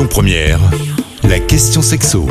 Lyon Première, la question sexo.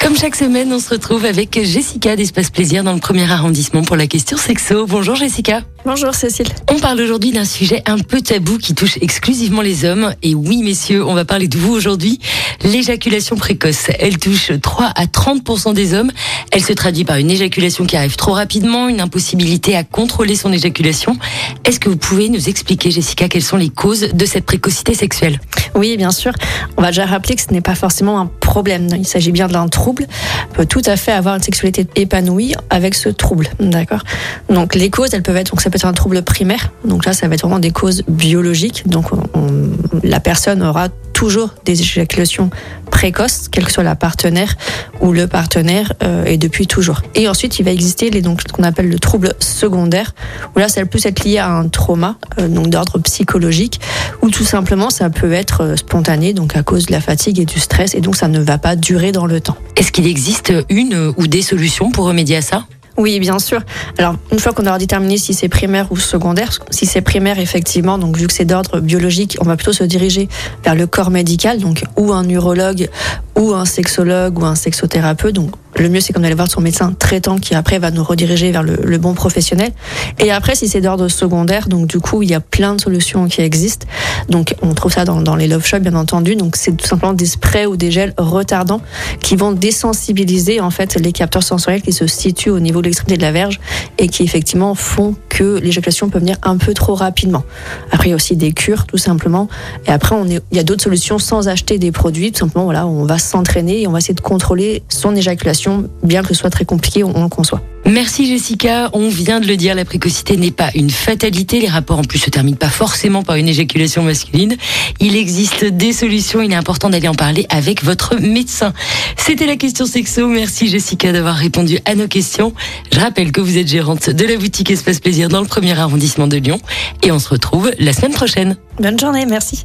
Comme chaque semaine, on se retrouve avec Jessica d'Espace Plaisir dans le premier arrondissement pour la question sexo. Bonjour Jessica. Bonjour Cécile. On parle aujourd'hui d'un sujet un peu tabou qui touche exclusivement les hommes. Et oui, messieurs, on va parler de vous aujourd'hui. L'éjaculation précoce. Elle touche 3 à 30% des hommes. Elle se traduit par une éjaculation qui arrive trop rapidement, une impossibilité à contrôler son éjaculation. Est-ce que vous pouvez nous expliquer, Jessica, quelles sont les causes de cette précocité sexuelle? Oui, bien sûr. On va déjà rappeler que ce n'est pas forcément un problème. Il s'agit bien d'un trouble. On peut tout à fait avoir une sexualité épanouie avec ce trouble. D'accord? Donc les causes, elles peuvent être, donc ça peut être un trouble primaire. Donc là, ça va être vraiment des causes biologiques. Donc on- la personne aura toujours des éjaculations précoces, quelle que soit la partenaire ou le partenaire, euh, et depuis toujours. Et ensuite, il va exister les, donc, ce qu'on appelle le trouble secondaire, où là, ça plus être lié à un trauma, euh, donc d'ordre psychologique, ou tout simplement, ça peut être euh, spontané, donc à cause de la fatigue et du stress, et donc ça ne va pas durer dans le temps. Est-ce qu'il existe une ou des solutions pour remédier à ça? Oui, bien sûr. Alors, une fois qu'on aura déterminé si c'est primaire ou secondaire, si c'est primaire, effectivement, donc vu que c'est d'ordre biologique, on va plutôt se diriger vers le corps médical, donc ou un urologue, ou un sexologue, ou un sexothérapeute. Donc, le mieux, c'est qu'on allait voir son médecin traitant qui après va nous rediriger vers le, le bon professionnel. Et après, si c'est d'ordre secondaire, donc du coup, il y a plein de solutions qui existent. Donc, on trouve ça dans, dans les love shops, bien entendu. Donc, c'est tout simplement des sprays ou des gels retardants qui vont désensibiliser en fait les capteurs sensoriels qui se situent au niveau de l'extrémité de la verge et qui effectivement font l'éjaculation peut venir un peu trop rapidement. Après, il y a aussi des cures, tout simplement. Et après, il y a d'autres solutions sans acheter des produits. Tout simplement, voilà, on va s'entraîner et on va essayer de contrôler son éjaculation, bien que ce soit très compliqué, on, on le conçoit. Merci Jessica, on vient de le dire, la précocité n'est pas une fatalité, les rapports en plus se terminent pas forcément par une éjaculation masculine. Il existe des solutions, il est important d'aller en parler avec votre médecin. C'était la question sexo, merci Jessica d'avoir répondu à nos questions. Je rappelle que vous êtes gérante de la boutique Espace Plaisir dans le premier arrondissement de Lyon et on se retrouve la semaine prochaine. Bonne journée, merci.